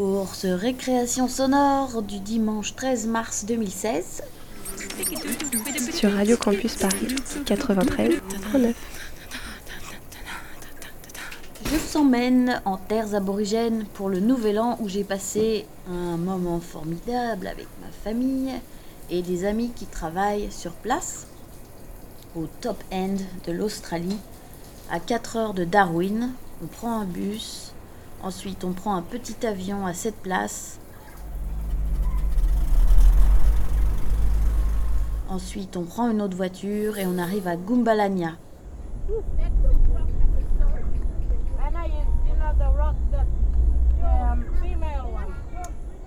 Pour ce récréation sonore du dimanche 13 mars 2016, sur Radio Campus Paris 93.9. Je vous emmène en terres aborigènes pour le nouvel an où j'ai passé un moment formidable avec ma famille et des amis qui travaillent sur place au top end de l'Australie, à 4 heures de Darwin. On prend un bus, ensuite on prend un petit avion à 7 places. Ensuite, on prend une autre voiture et on arrive à Gumbalanya.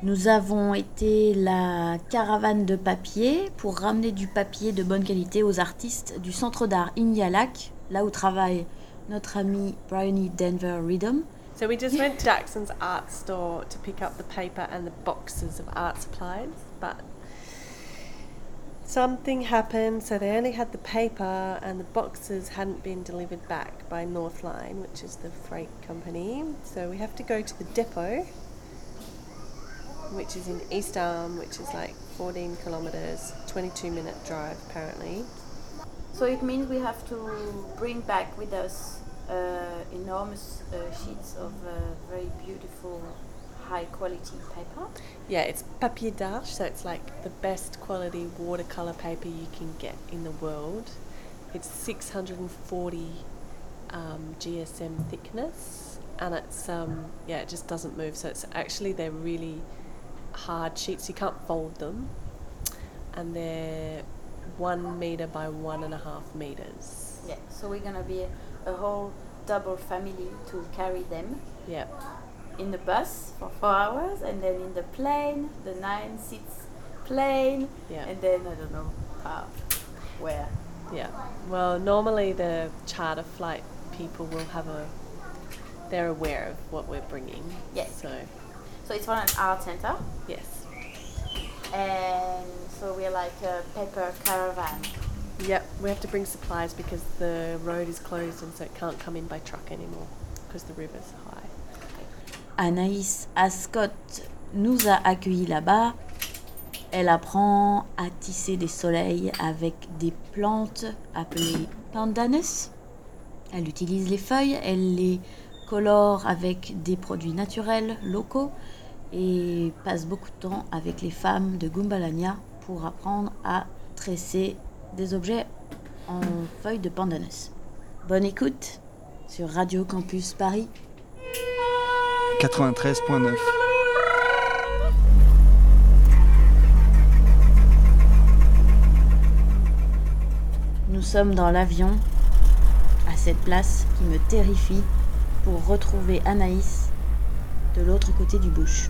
Nous avons été la caravane de papier pour ramener du papier de bonne qualité aux artistes du centre d'art Inyalak, là où travaille notre ami Bryony Denver Rhythm. So we just went to Jackson's art store to pick up the paper and the boxes of art supplies, but something happened, so they only had the paper and the boxes hadn't been delivered back by Northline, which is the freight company. So we have to go to the depot, which is in East Arm, which is like 14 kilometers, 22 minute drive apparently. So it means we have to bring back with us enormous uh, sheets of uh, very beautiful high quality paper. Yeah, it's papier d'Arches, so it's like the best quality watercolor paper you can get in the world. It's 640 um, GSM thickness, and it's um, yeah, it just doesn't move. So it's actually they're really hard sheets. You can't fold them, and they're one meter by one and a half meters. Yeah, so we're gonna be a, whole double family to carry them. Yeah. in the bus for four hours and then in the plane, the nine seats plane, Yeah. and then I don't know how, where. Yeah. Well, normally the charter flight people will have a. They're aware of what we're bringing. Yes. So So it's for an art center, yes. and so we're like a paper caravan. Yep. We have to bring supplies because the road is closed and so it can't come in by truck anymore because the river's high. Anaïs Ascot nous a accueillis là-bas. Elle apprend à tisser des soleils avec des plantes appelées pandanus. Elle utilise les feuilles, elle les colore avec des produits naturels locaux et passe beaucoup de temps avec les femmes de Gumbalanya pour apprendre à tresser des objets en feuilles de pandanus. Bonne écoute sur Radio Campus Paris. 93.9. Nous sommes dans l'avion, à cette place qui me terrifie, pour retrouver Anaïs de l'autre côté du bush.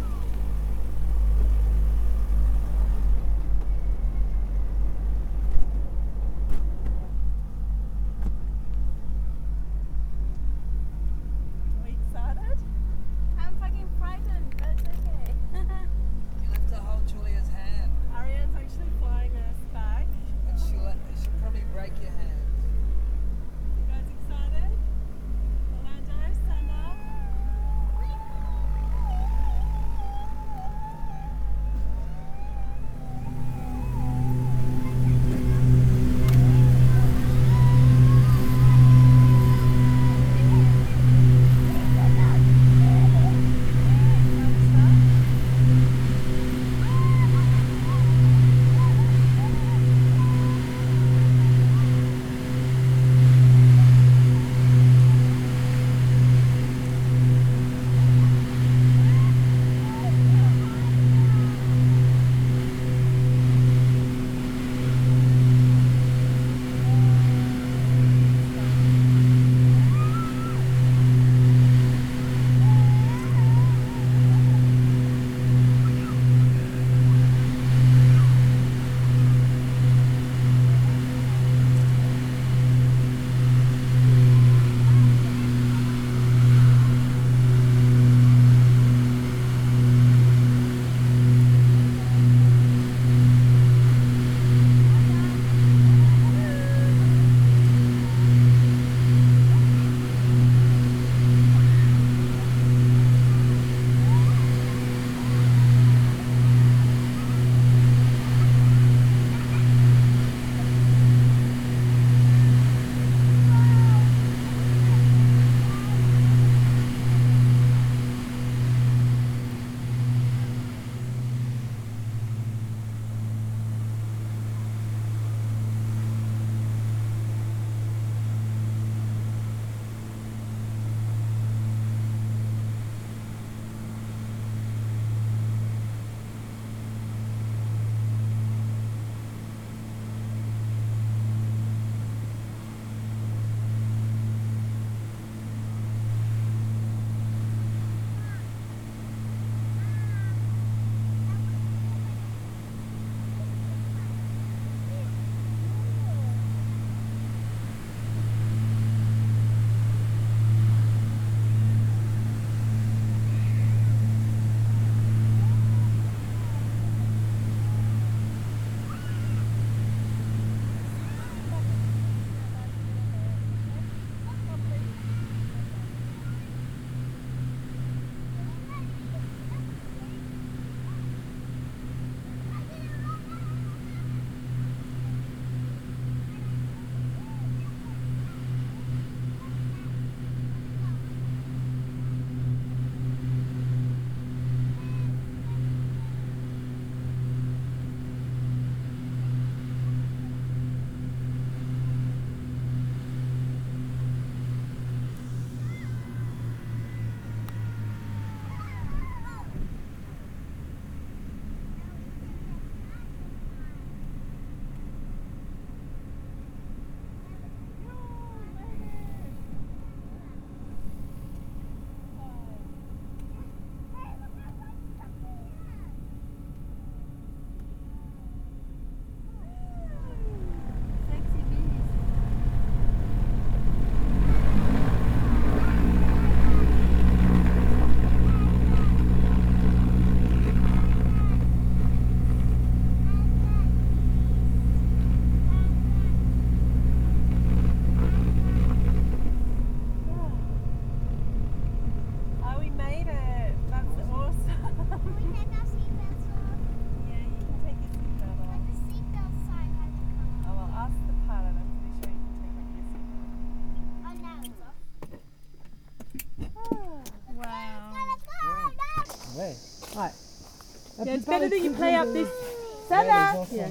It's better that you play up this.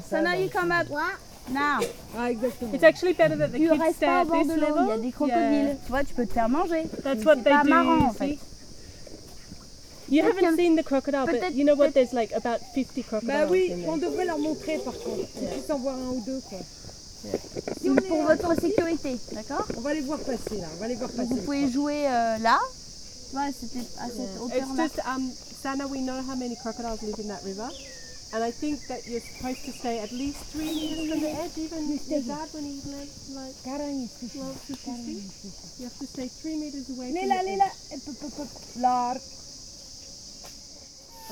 Sana, you come up now. Ah, exactement. It's actually better that the Tu kids restes stay pas au at bord this de l'eau, il y a level. des crocodiles. Tu vois, tu peux te faire manger. That's Mais what c'est they pas do. marrant you en fait. see. You haven't seen the crocodile, but peut-être- you know what? There's like about 50 Bah crocodiles oui, in on devrait leur montrer par contre. Puisse en voir un ou deux quoi. C'est pour votre sécurité, d'accord? On va les voir passer là, on va les voir Donc passer. vous pouvez jouer euh, là. Tu vois, c'était à cette It's hauteur-là. just, um, Sana, we know how many crocodiles live in that river. And I think that you're supposed to stay at least three meters from the edge, even your dad when he lived like Caralho, well, 50 feet. You have to stay three meters away from Lila, the Lila, edge. Lar.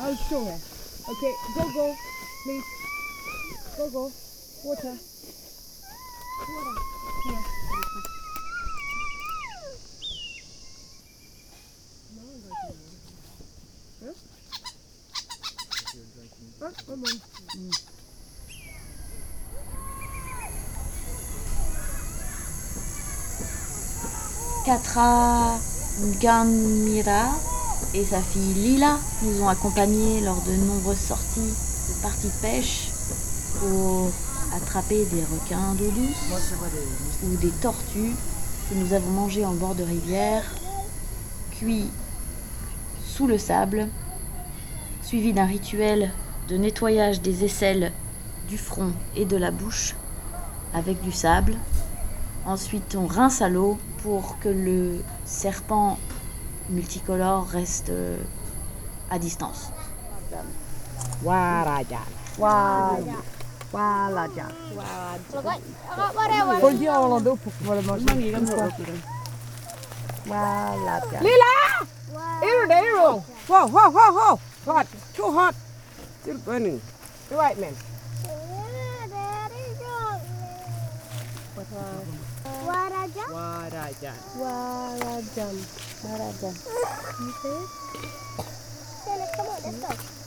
I'll show her. Okay, go, go, please. Go, go. Water. Ah, come Katra Ngamira et sa fille Lila nous ont accompagnés lors de nombreuses sorties de parties de pêche pour attraper des requins d'eau douce ou des tortues que nous avons mangées en bord de rivière, cuits sous le sable, suivi d'un rituel de nettoyage des aisselles du front et de la bouche avec du sable. Ensuite, on rince à l'eau pour que le serpent multicolore reste euh, à distance. Faut le dire en pour pouvoir le manger. Lila! Hero, the hero! Whoa, whoa, whoa, whoa! Hot, too hot. Still burning. The white man. Waraja. Waraja. Warajam. Warajam.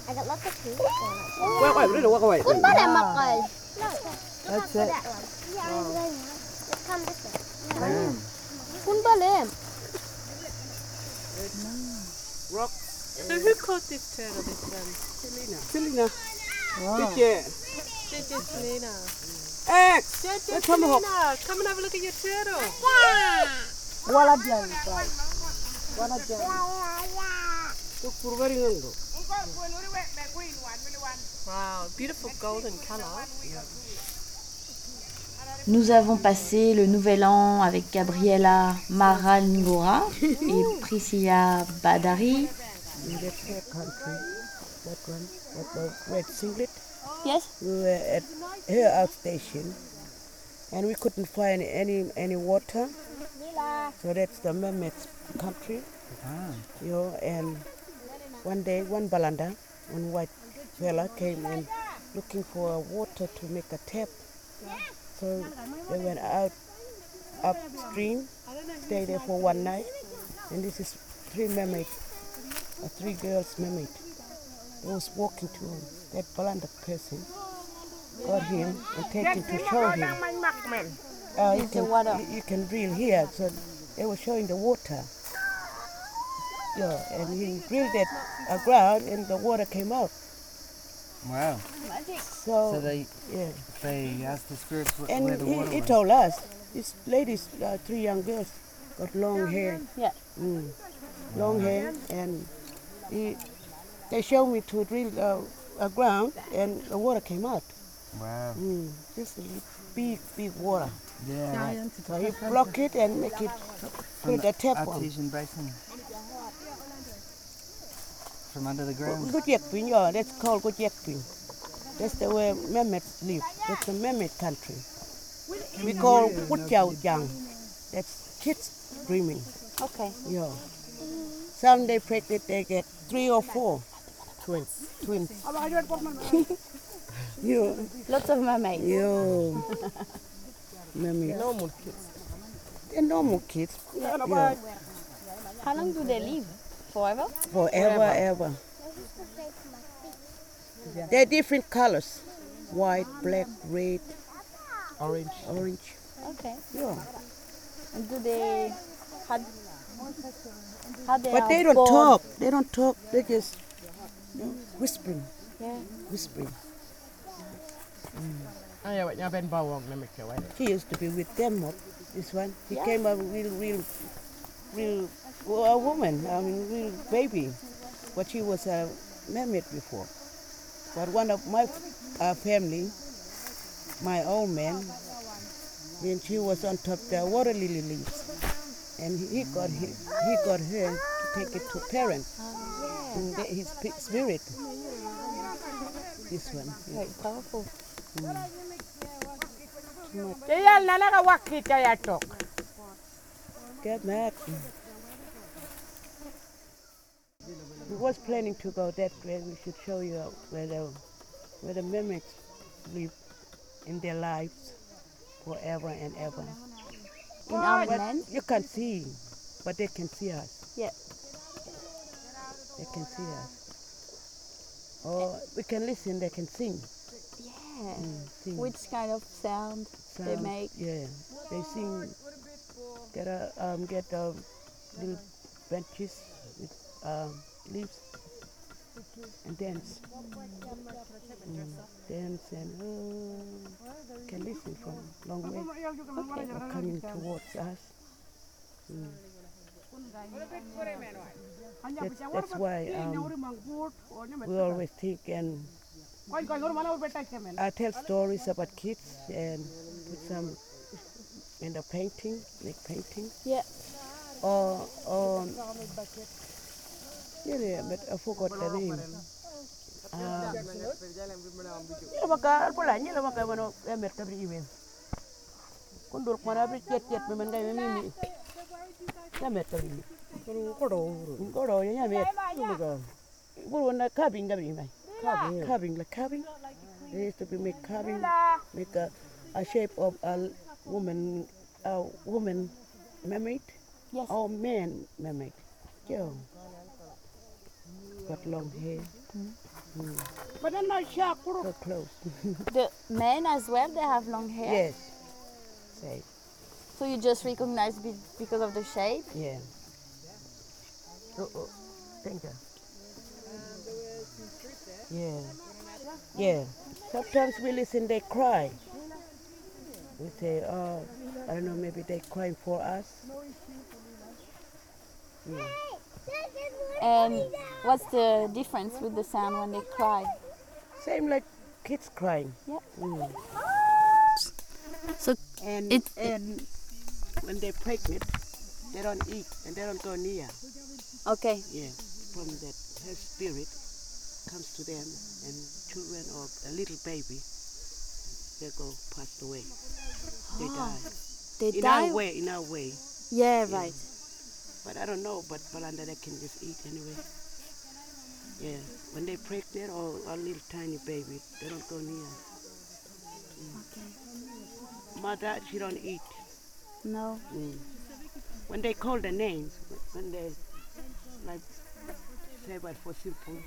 I got lots of food. Wait, wait, Leela, walk away. Kun boleh makan. That's it. Come this way. Kun boleh. Rock. So who caught this turtle, this um, Selena. Wow. Selena? X. Let's come up. Selena, come and have a look at your turtle. Waraja. Waraja. Look for very long. Wow, beautiful golden colour. Nous avons passé le nouvel an avec Gabriela Marangora et Priscilla Badari. In that fair country, that one, that the red singlet. Yes. We were at her outstation, and we couldn't find any any water. So that's the Mehmet's country. Ah. You know, and one day, one balanda, one white fella came and looking for water to make a tap. So they went out upstream, stayed there for one night, and this is three mermaids, uh, three girls mermaid. They was walking to that blind person, got him and take him to show him. Uh, you, can, you, you can drill here, so they were showing the water. Yeah, and he drilled that uh, ground and the water came out. Wow. So, So they yeah. they asked the spirits wh- And where the he, water he told us, these ladies, uh, three young girls, got long hair. Yeah. Mm. Long hair, and he, they showed me to drill uh, a ground, and the water came out. Wow. Mm. This is big, big water. Yeah. right. So he block it and make it, From put the tap on. artesian basin. From under the ground. Good Yakpin, yeah, that's called Good Yakpin. That's the way Mehmet live. That's the Mehmet country. We call Good Yao Yang. That's kids dreaming. Okay. Yeah. Some they pregnant, they get three or four twins. Twins. yeah. Lots of mermaids. Yeah. Mehmet. Normal kids. They're normal kids. Yeah. How long do they live? Forever? Forever, ever. They're different colors. White, black, red, Orange. orange. Okay. Yeah. And do they how, how they But are they don't born? talk. They don't talk. They just you know, whispering. Yeah. whispering. Ya, ya ben bawang na make away. He used to be with them. up, This one, he Yeah. came up real, real, real, well, a woman. I mean, real baby, but she was a mermaid before. But one of my uh, family, my old man, when she was on top the water lily leaves, and he got he, he got her to take it to parents. And the- his spirit. This one. yeah. Very powerful. Kaya na na wakit kaya tok. Get mad. We was planning to go that way. We should show you where the where the mermaids live in their lives forever and ever. In our But land? you can't see, but they can see us. Yeah. They can see us. Or we can listen. They can sing. Yeah. Mm, sing. Which kind of sound, they make? Yeah, they sing. Get a um, get a little benches with um, leaves and dance. Mm, dance and uh, can listen from long way. They're coming towards us. Mm. That's, that's why um, we always think and I tell stories about kids and put some in the painting, make painting. Yeah. Or, or yeah, yeah, but I forgot the name. Nyala maka pula nyala maka mano emer kabri imen. Kundur mana bri jet jet me manda me mimi. Emer kabri. Koro koro ya met. Kuro kuro na cabin kabri mai. Cabin cabin like cabin. They used to be make cabin, make a, a shape of a woman, a woman mermaid. Yes. Or man mermaid. Yeah. Got long hair. Mm. But I'm not sure. So close. The men as well, they have long hair. yes. Say, So you just recognize be- because of the shape? yeah. Oh, oh. Thank you. Yeah. Yeah. Sometimes we listen, they cry. We say, oh, I don't know, maybe they crying for us. Yeah. And what's the difference with the sound when they cry? Same like kids crying. Yeah. Mm. So And, It- and when they're pregnant, they don't eat and they don't go near. okay, Yeah, from that her spirit comes to them and children or a little baby, they go passed away. They die. they In die. our way, in our way. Yeah, Yeah. But I don't know, but Balanda they can just eat anyway. Yeah, when they're pregnant or a little tiny baby, they don't go near. Mm. Mother, she don't eat. No. Mm. When they call the names, when they like say but for simple,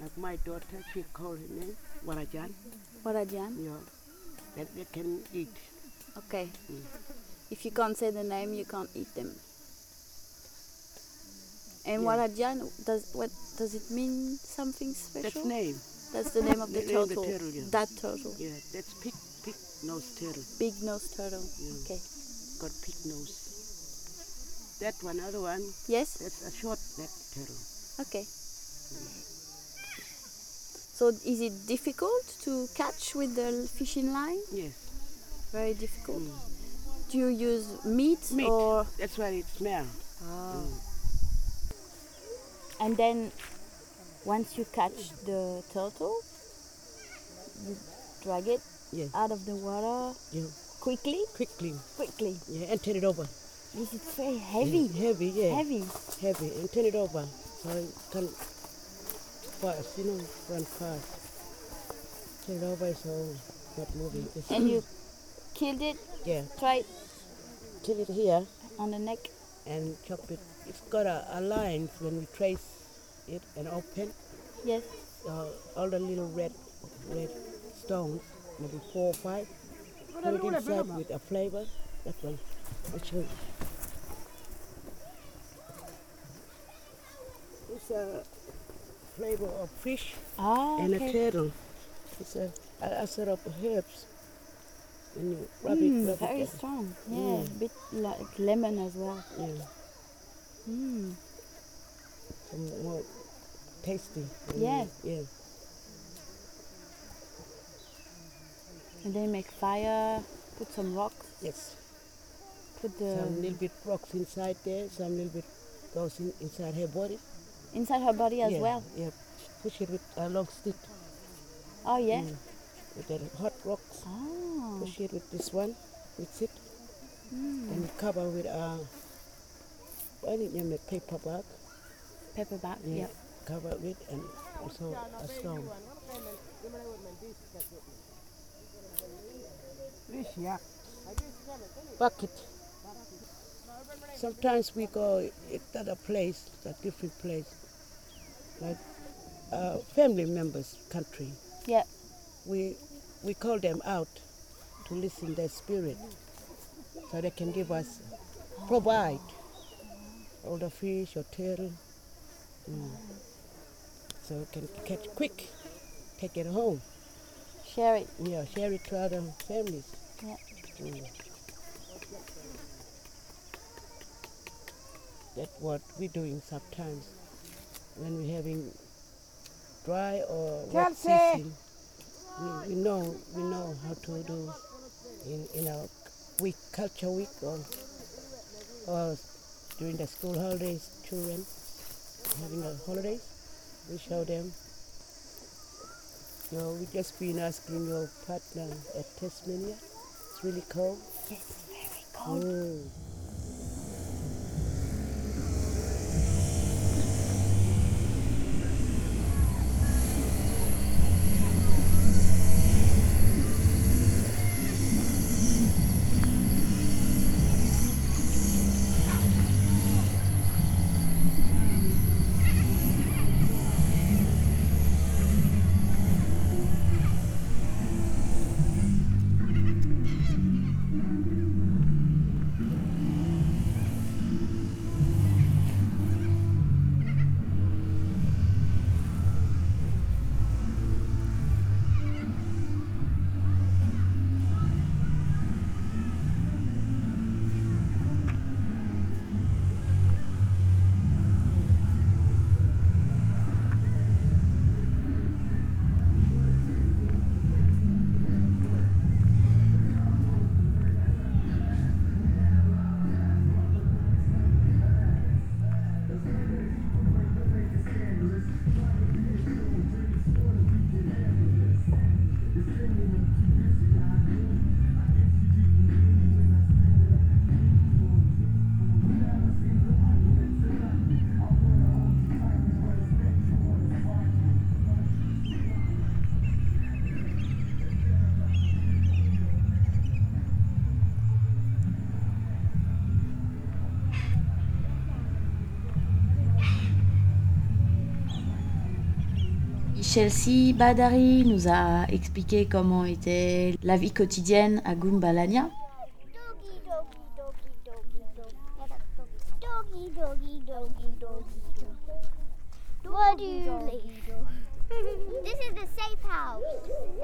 like my daughter, she call her name Warajan. Warajan. Know, that they can eat. Okay. Mm. If you can't say the name, you can't eat them. And Yeah. Does what does it mean? Something special? That's name. That's the name of the The of the turtle. turtle, yeah. That turtle. Yeah, that's pig, pig nose turtle. Big nose turtle. Yeah. Okay. Got pig nose. That one, other one, Yes. that's a short neck turtle. Okay. So is it difficult to catch with the fishing line? Yes. Very difficult. Mm. Do you use meat, Meat. or That's why it smell. And then once you catch the turtle, you drag it Yeah. out of the water Yeah. quickly, Quickly. quickly. Yeah, and turn it over. This is very heavy, Yeah, heavy, yeah. heavy. heavy and turn it over so it can fast, you know, run fast. Turn it over so not moving. It's- And you killed it, yeah, try it kill it here on the neck. and chop it. It's got a, a line when we trace it and open Yes. uh, all the little red red stones, maybe four or five. Put it inside with a flavor. That one. I'll show you. It's a flavor of fish Ah, and a turtle. It's a, a, a sort of herbs. And you rub Mm, it, rub very it. strong. Yeah, Mm. a bit like lemon as well. Yeah, Mm. some more tasty. and, Yeah. Yeah. And then make fire, put some rocks, Yes. put the Some little bit rocks inside there. Some little bit goes in, inside her body. inside her body as yeah, well. Yeah. Push it with a long stick. Oh yeah. Mm. With the hot rocks. Oh. Push it with this one. With it. Mm. And cover with a. What is it? A paper bag. Pepper back. Yeah. Yep. Cover with and also a stone. Bucket. Sometimes we go at a place, a different place, like uh, family members' country. Yeah. We we call them out to listen their spirit, so they can give us provide all the fish or turtle, mm. so you can catch quick, take it home. Share it. Yeah, share it to other families. Yeah. Mm. That's what we're doing sometimes when we're having dry or wet season. We, we know we know how to do in, in our week culture week or or during the school holidays children having the holidays we show them you know, we just been asking your partner at Tasmania. It's really cold. Yes, very cold. Mm. Chelsea Badari nous a expliqué comment était la vie quotidienne à Gumbalania. Doggy, doggy, doggy, doggy, doggy. Doggy, doggy, doggy, doggy, doggy. What do you leave? this is the safe house.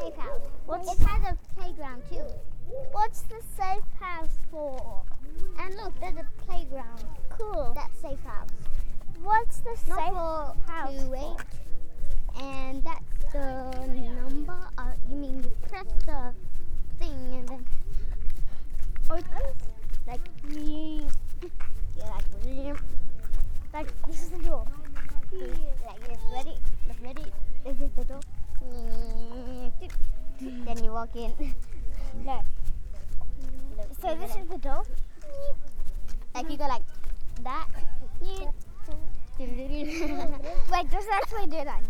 Safe house. What's it has a playground too. What's the safe house for? And look, there's a playground. Cool. That's safe house. What's the Not safe for house? To wait. And that's the number. Uh, you mean you press the thing and then opens like me. Yeah, like. Like this is the door. Like this. Ready? Ready? This is the door. Then you walk in. Look. So this is the door. Like you go like that. Wait, just actually do that.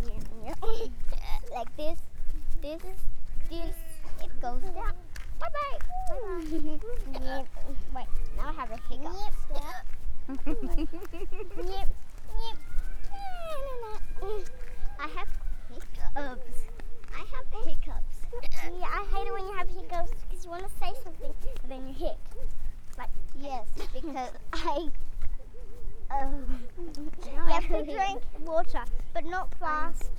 Like this. This. Is this. It goes down. Bye bye. Bye bye. Wait, now I have a hiccup. I have hiccups. I have hiccups. Yeah, I hate it when you have hiccups because you want to say something and then you hic. Like yes, because I you have to drink water, but not fast.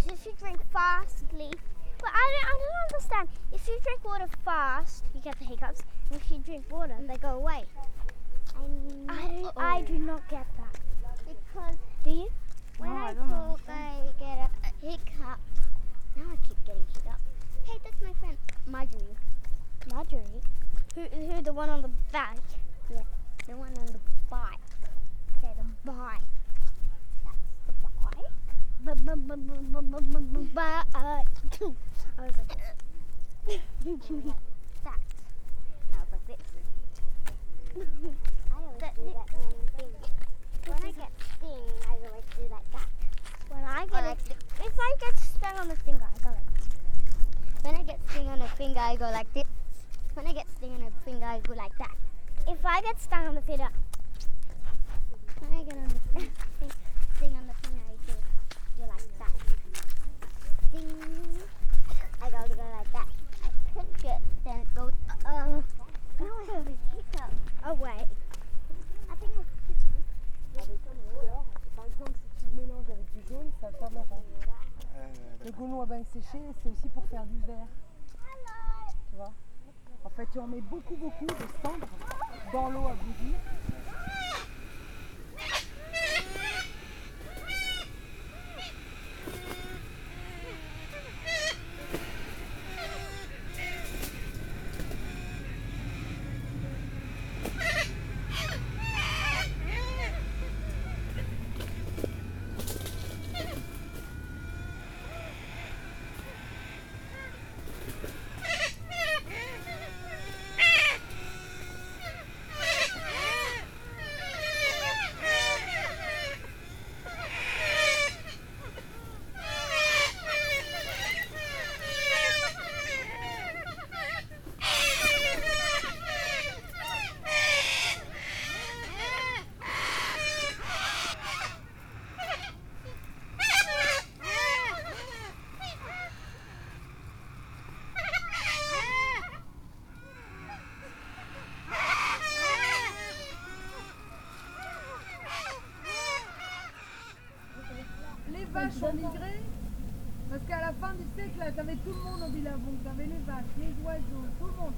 I. Because if you drink fastly, but I don't, I don't understand. If you drink water fast, you get the hiccups. And if you drink water, they go away. I, don't, I do not get that. Because do you? When oh, I talk, I get a, hiccup. Now I keep getting hiccup. Hey, that's my friend Marjorie. Marjorie? Who, who the one on the back? Yeah, the one on the bike. Okay, the bike. I was like, that. And I was like this. I always do that when when I get sting, I always do like that. When I get a, if I get stung on the finger, I go like this. When I get sting on the finger, I go like this. When I get sting on the finger, I go like that. If I get stung on the finger, marrant. Le goulot à bain séché, c'est aussi pour faire du. Tu vois? En fait, tu en mets beaucoup, beaucoup de cendres dans l'eau à bouillir. Vaches ont migré parce qu'à la fin du siècle, t'avais tout le monde au Billabong. T'avais les vaches, les oiseaux, tout le monde.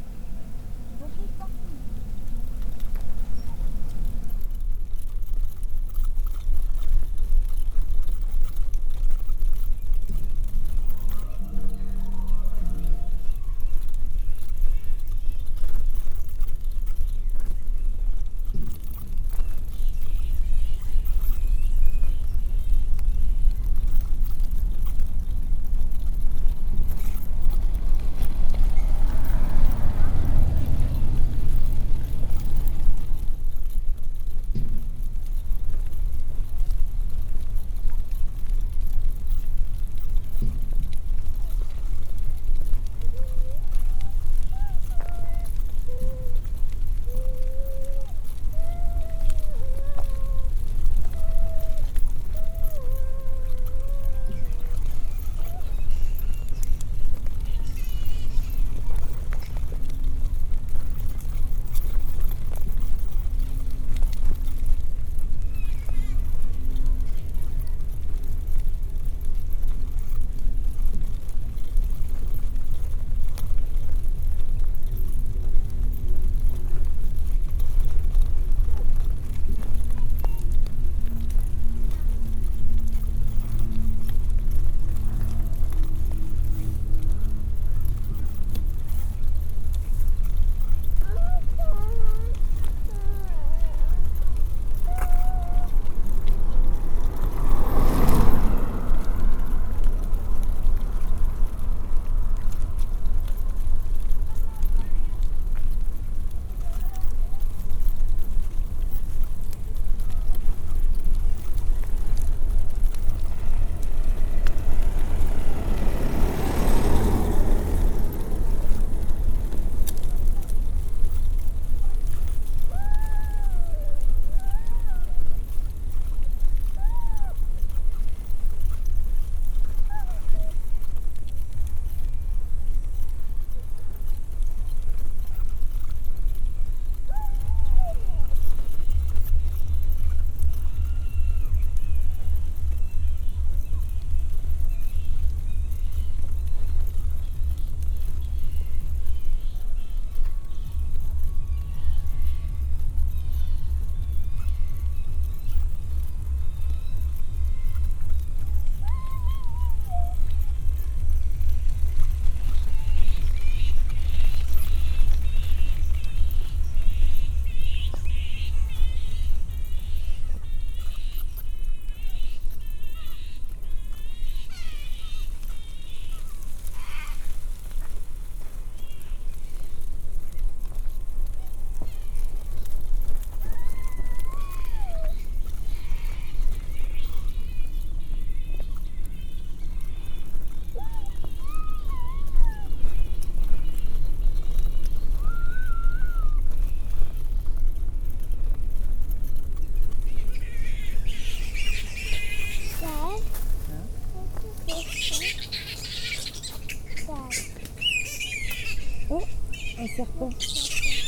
Serpent.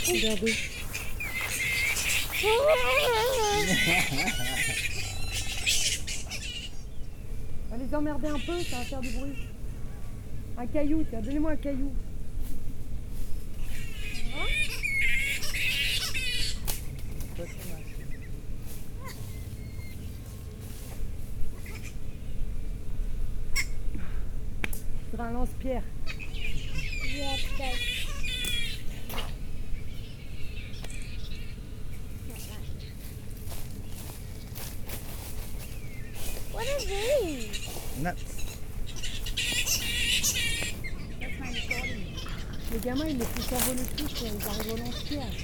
Regardez. On va les emmerder un peu, ça va faire du bruit. Un caillou, tiens, donnez-moi un caillou. Un lance-pierre. Arrivent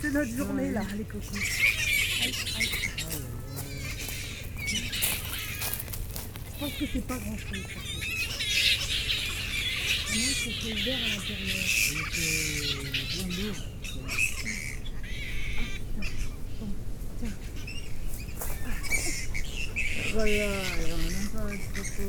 C'est notre journée, là, les coquins. Je pense que c'est pas grand chose. C'est que c'est ouvert à l'intérieur. Voilà, il y en a même pas à ce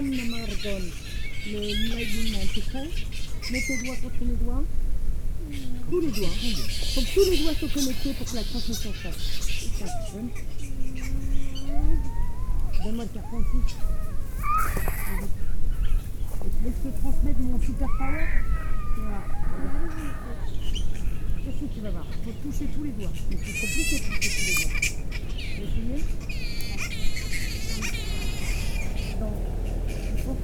comme le margon. Le l'alignement, c'est prêt Mets tes doigts contre mes doigts. Tous les doigts. Que tous les doigts soient connectés pour que la transmission se fasse. Donne-moi le carton aussi. Je te transmette mon super power Voilà. Qu'est-ce que tu vas voir? Il faut toucher tous les doigts. Il faut toucher tous les doigts. Tu veux essayer Donc,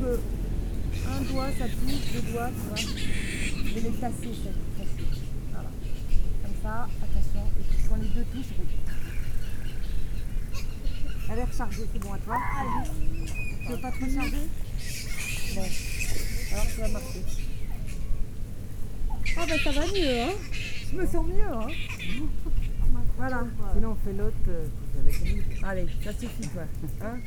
un doigt, ça touche, deux doigts, tu vois. Je vais les tasser, ça, tasser. Voilà. Comme ça, attention. Et puis quand les deux touchent, je vais... Elle est rechargée, c'est bon à toi Tu veux pas te recharger Bon. Alors tu vas marcher. Ah ben ça va mieux, hein Je me sens mieux, hein Voilà. Sinon, on fait l'autre euh. Allez, ça suffit toi. Hein?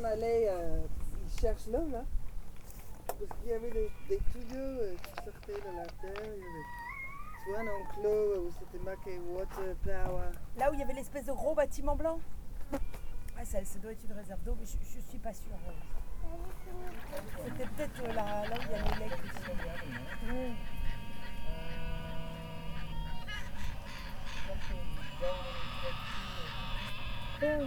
Là on allait, euh, ils cherchent l'eau là. Parce qu'il y avait des, des tuyaux euh, qui sortaient de la terre. Il y avait soit un enclos euh, où c'était marqué Water Power. Là où il y avait l'espèce de gros bâtiment blanc ah, ça, ça doit être une réserve d'eau, mais je, je suis pas sûre. C'était peut-être euh, là, là où il y a les ici. Ouais.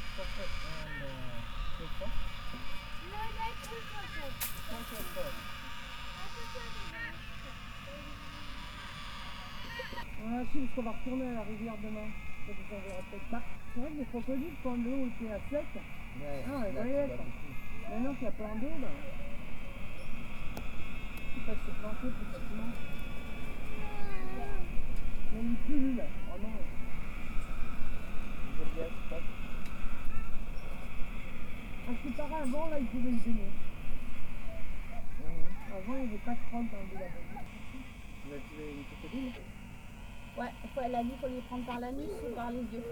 Ah si, qu'on va retourner à la rivière demain. C'est vrai que les crocodiles, quand l'eau était à sec, Ah, là, maintenant qu'il y a plein d'eau, ben, ils peuvent se planter plus facilement. Une pullule, oh non. Parce que par avant, là, ils pouvaient le gêner. Mmh. Avant, il n'y avait pas de croque dans le lavabo. Vous avez une petite crocodile Ouais, faut, la vie, faut les prendre par l'anus ou par les yeux.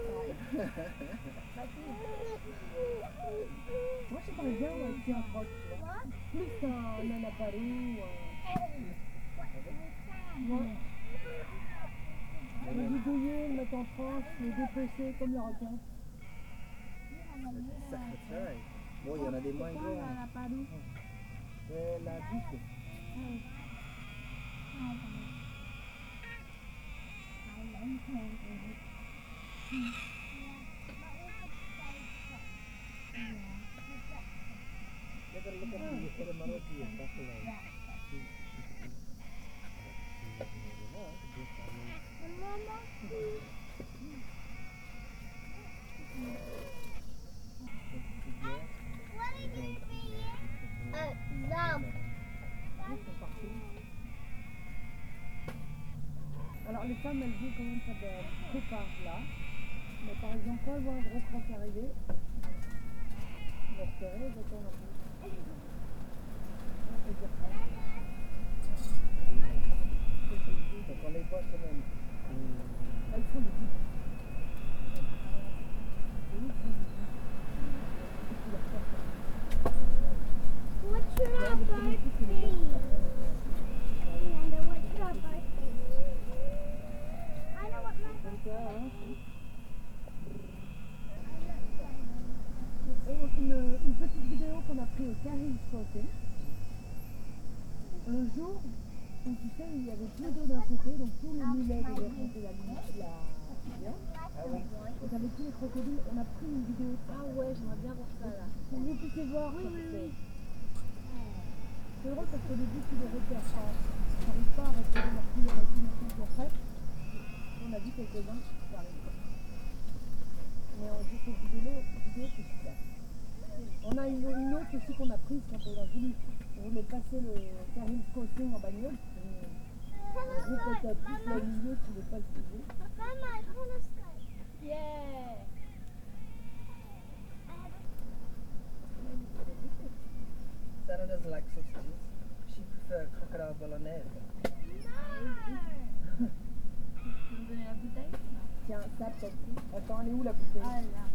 Moi, je parle bien aussi un croque, tu vois. Plus qu'un anaparou. Euh... Ouais. Le bidouiller, le mettre en France, le dépecer comme le requin. That's Voy a la de mango. La. Look at the. Les femmes, elles jouent quand même ça de prépare là. Mais par exemple, quand elles voient un gros croc arriver, vont repérer, elles attendent un peu. On peut dire ça. On les voit quand même. Elles font des bouts. What should our bird be? Amanda, what should our bird be? I know what my Comme ça, hein. Et Une, une petite vidéo qu'on a prise au Carrie Crossing. Un jour, où tu sais, il y avait plus d'eau d'un côté, donc tous les mulets devaient remonter la ligne, la rivière. Ah oui. Et t'avais tous les crocodiles, on a pris une vidéo de ça. Ah ouais, j'aimerais bien voir ça là. Pour que vous puissiez voir. Oui, oui, oui. C'est drôle parce qu'au début, tu les repères pas. Tu n'arrives pas à repérer leur couleur et tout, machin, puis après, on a vu quelques-uns qui arrivent. Mais en juste cette vidéo, vidéo c'est super. On qu'on a prise quand on a voulu, on voulait passer le Karim Crossing en bagnole? Le groupe était plus milieu, tu ne voulais pas start. Yeah. Sarah doesn't like sausages. She prefers crocodile bolognese. Tu me donner la bouteille Tiens, ça peut-être. Attends, elle est où la bouteille? Ah là.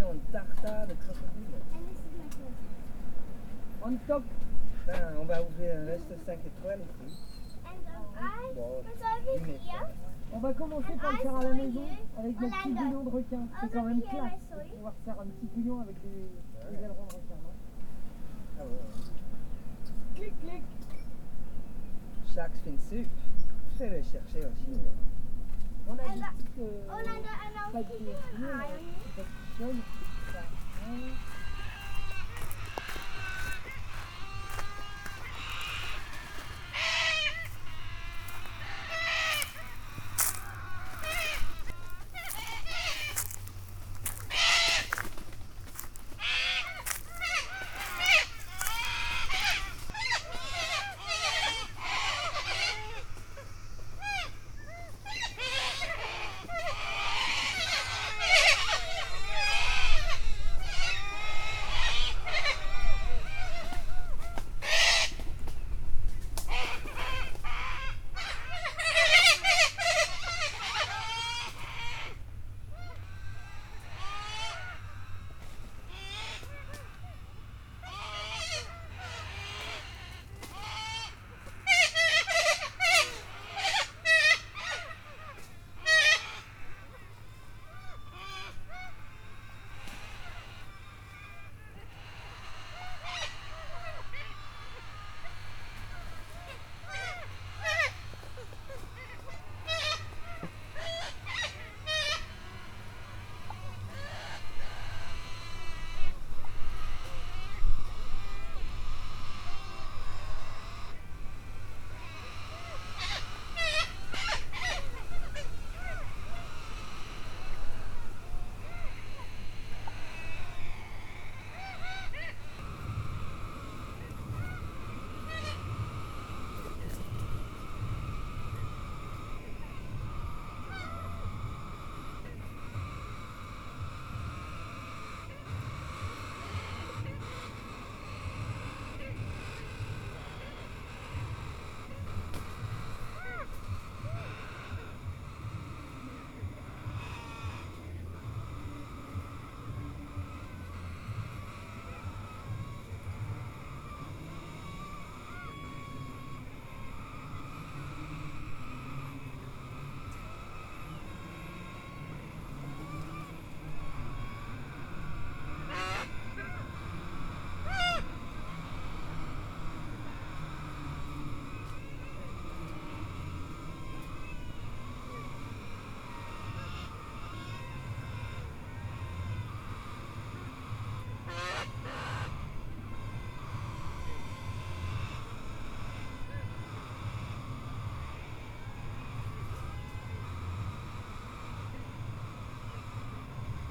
Un tartare de crocodile. And this is my favorite. On top. Ben, on va ouvrir un resto 5 étoiles ici. Um, Bon. On va commencer par le faire à la maison avec notre petit bouillon de requin. C'est quand même classe. On va refaire un petit bouillon avec des, des ailerons de requin. non Ah ouais. Clic, clic. Shark's fin soup. Je vais le chercher aussi. On a des And, uh, petites euh,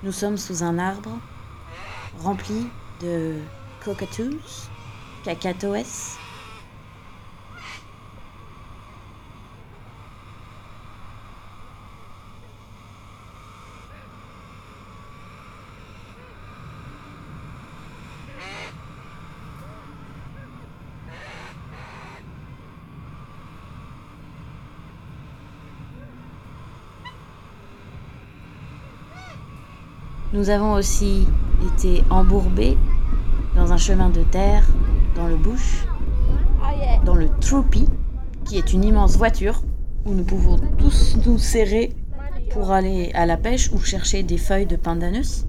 Nous sommes sous un arbre rempli de cockatoos, cacatoès, nous avons aussi été embourbés dans un chemin de terre, dans le bush, ah, dans le Troopy, qui est une immense voiture où nous pouvons tous nous serrer pour aller à la pêche ou chercher des feuilles de pandanus.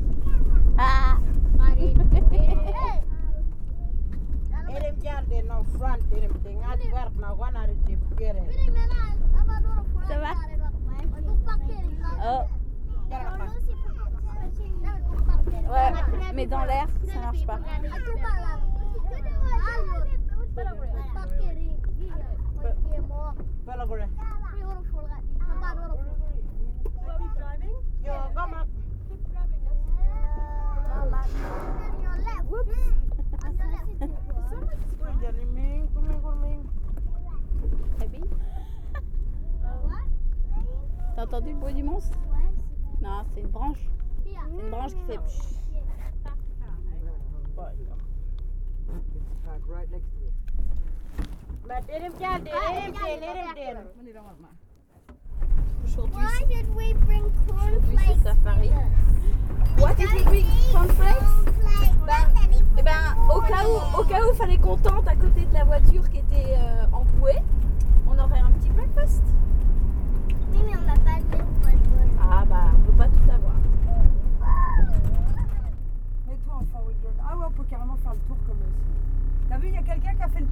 contente à côté de la voiture qui était euh, empouée, on aurait un petit breakfast. Oui, mais on n'a pas. Ah bah, on peut pas tout avoir. Mets-toi en forward Ah ouais, on peut carrément faire le tour comme aussi. T'as vu, il y a quelqu'un qui a fait le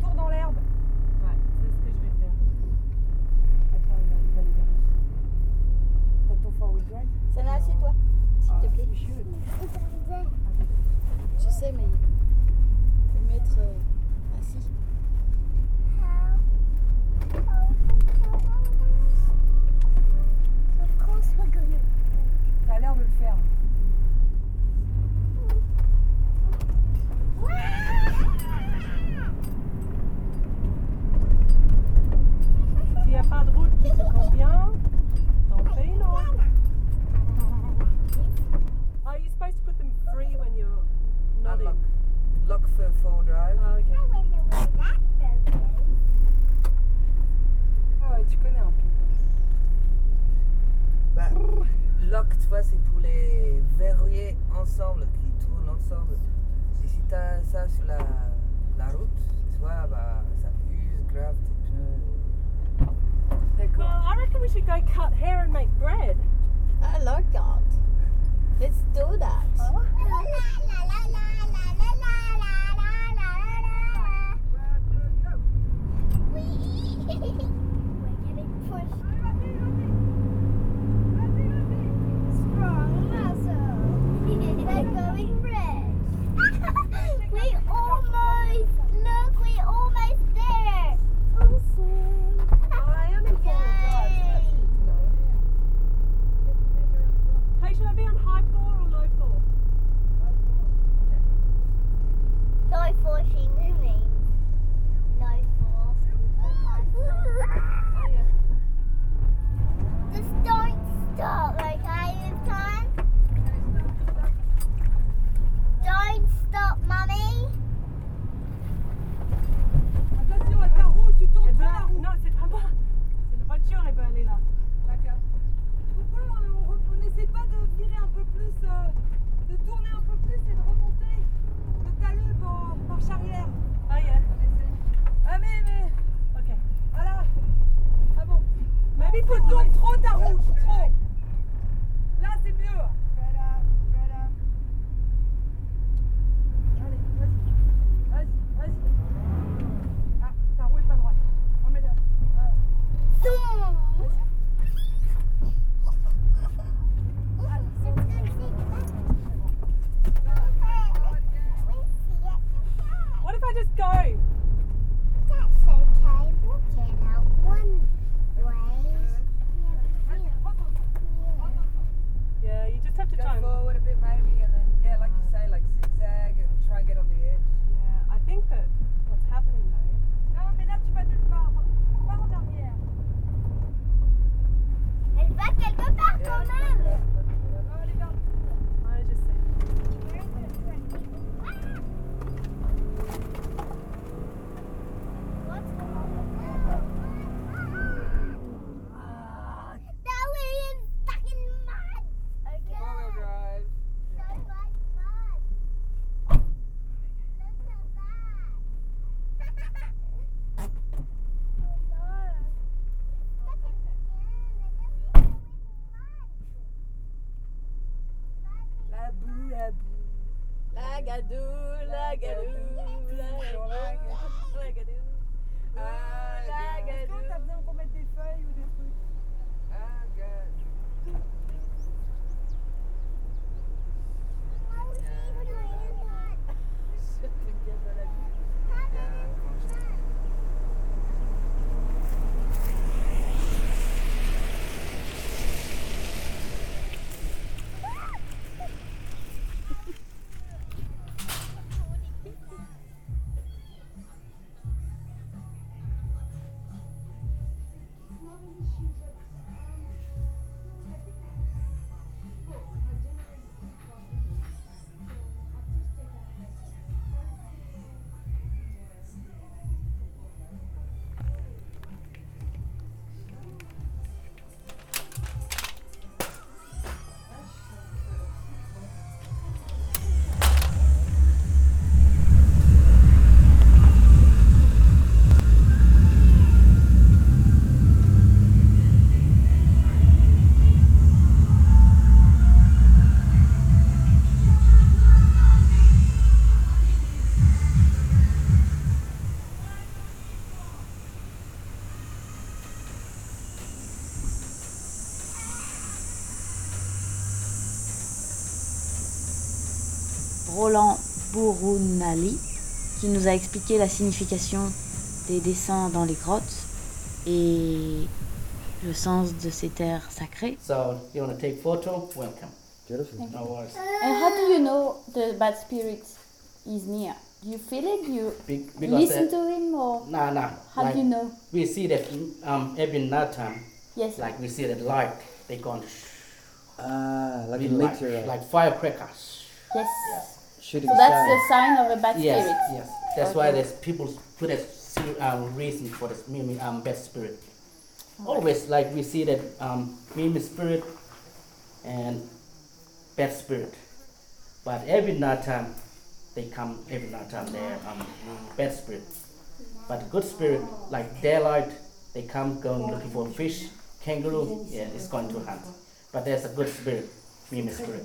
lagadou, lagadou, lagadou, lagadou. Ah, lagadou. T'as besoin qu'on mette des feuilles ou des trucs Ah, Roland Bourounali, qui nous a expliqué la signification des dessins dans les grottes et le sens de ces terres sacrées. So you want to take photo? Welcome. No worries. And how do you know the bad spirit is near? Do you feel it? You Be- because listen to him or Nah, nah. how like, do you know? We see that um, every night time, Yes. like we see that light, they gone Ah, like a be like, meteor like firecrackers. Yes. Yes. Shooting So that's the star. sign of a bad Yes, spirit. yes. Yes. That's why Okay. there's people put a se- um, reason for this Mimi um, bad spirit. Always like we see that um, Mimi spirit and bad spirit, but every night time they come. Every night time they're um, bad spirit, but good spirit like daylight they come going looking for fish, kangaroo. Yeah, it's going to hunt. But there's a good spirit, Mimi spirit.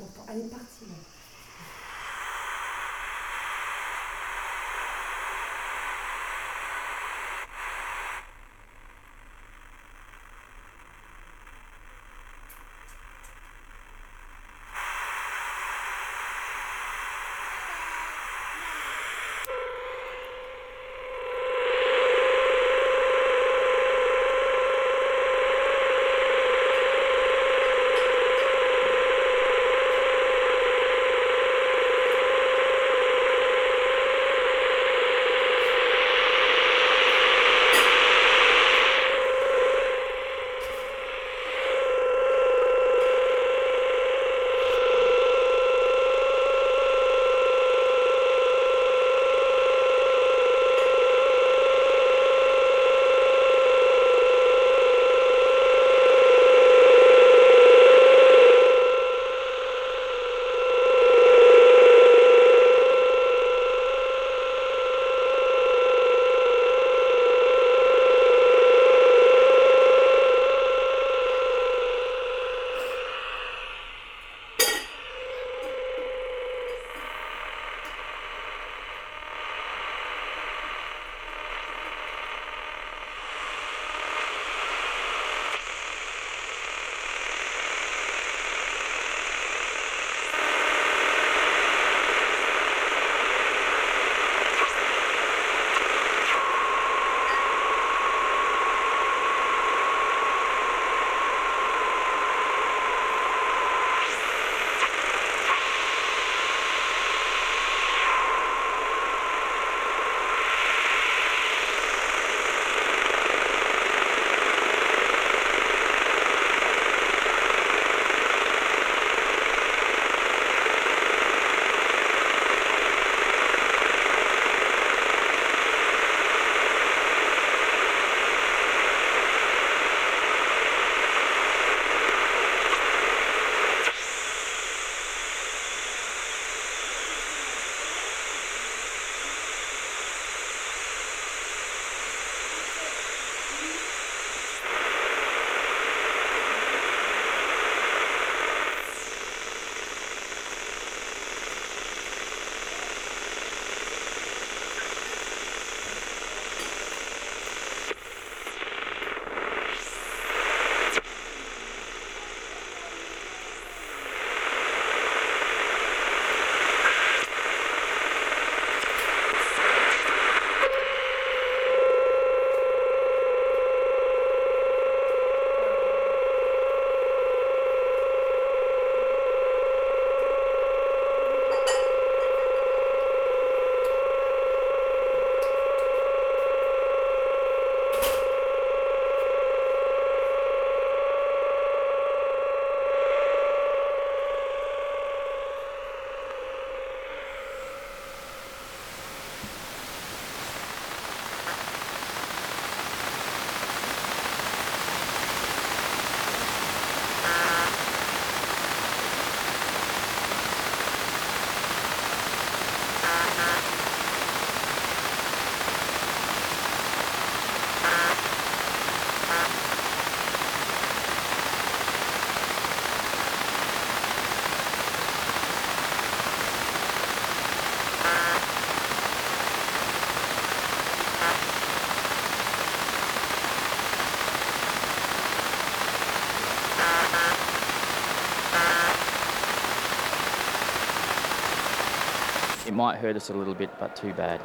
Might hurt us a little bit, but too bad.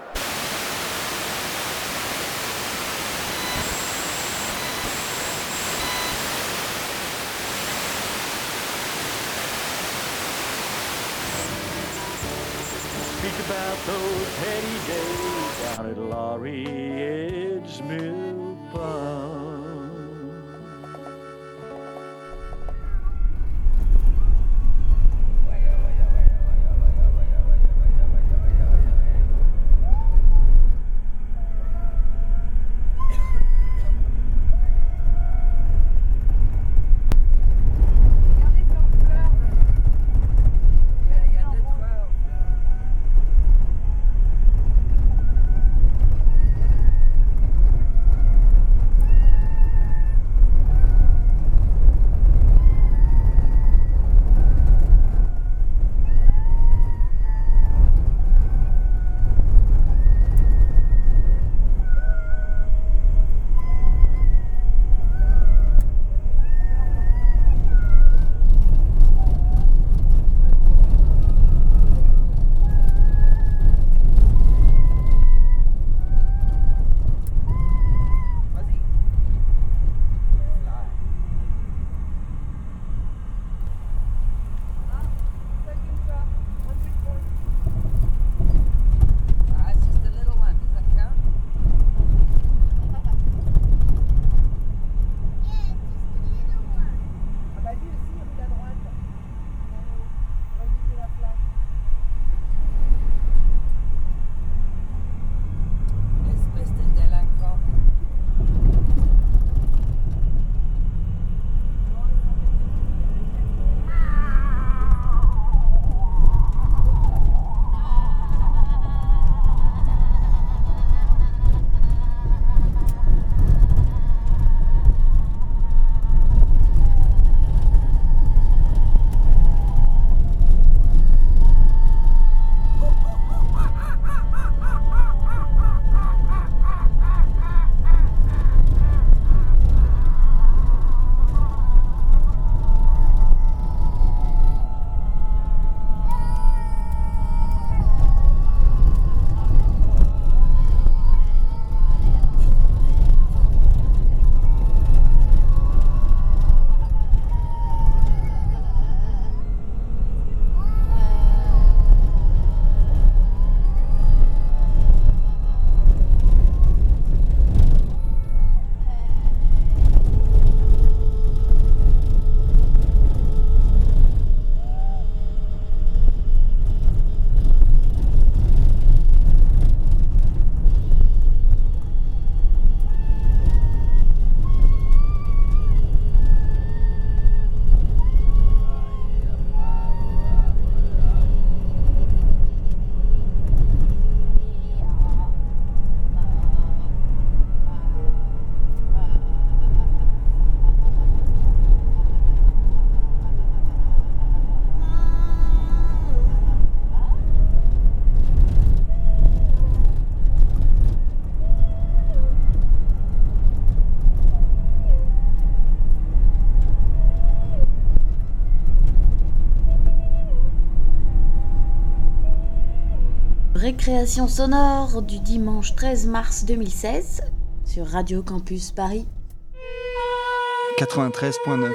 Speak about those heady days down at Laurie Edge Mill Pond. Récréation sonore du dimanche 13 mars 2016 sur Radio Campus Paris. 93.9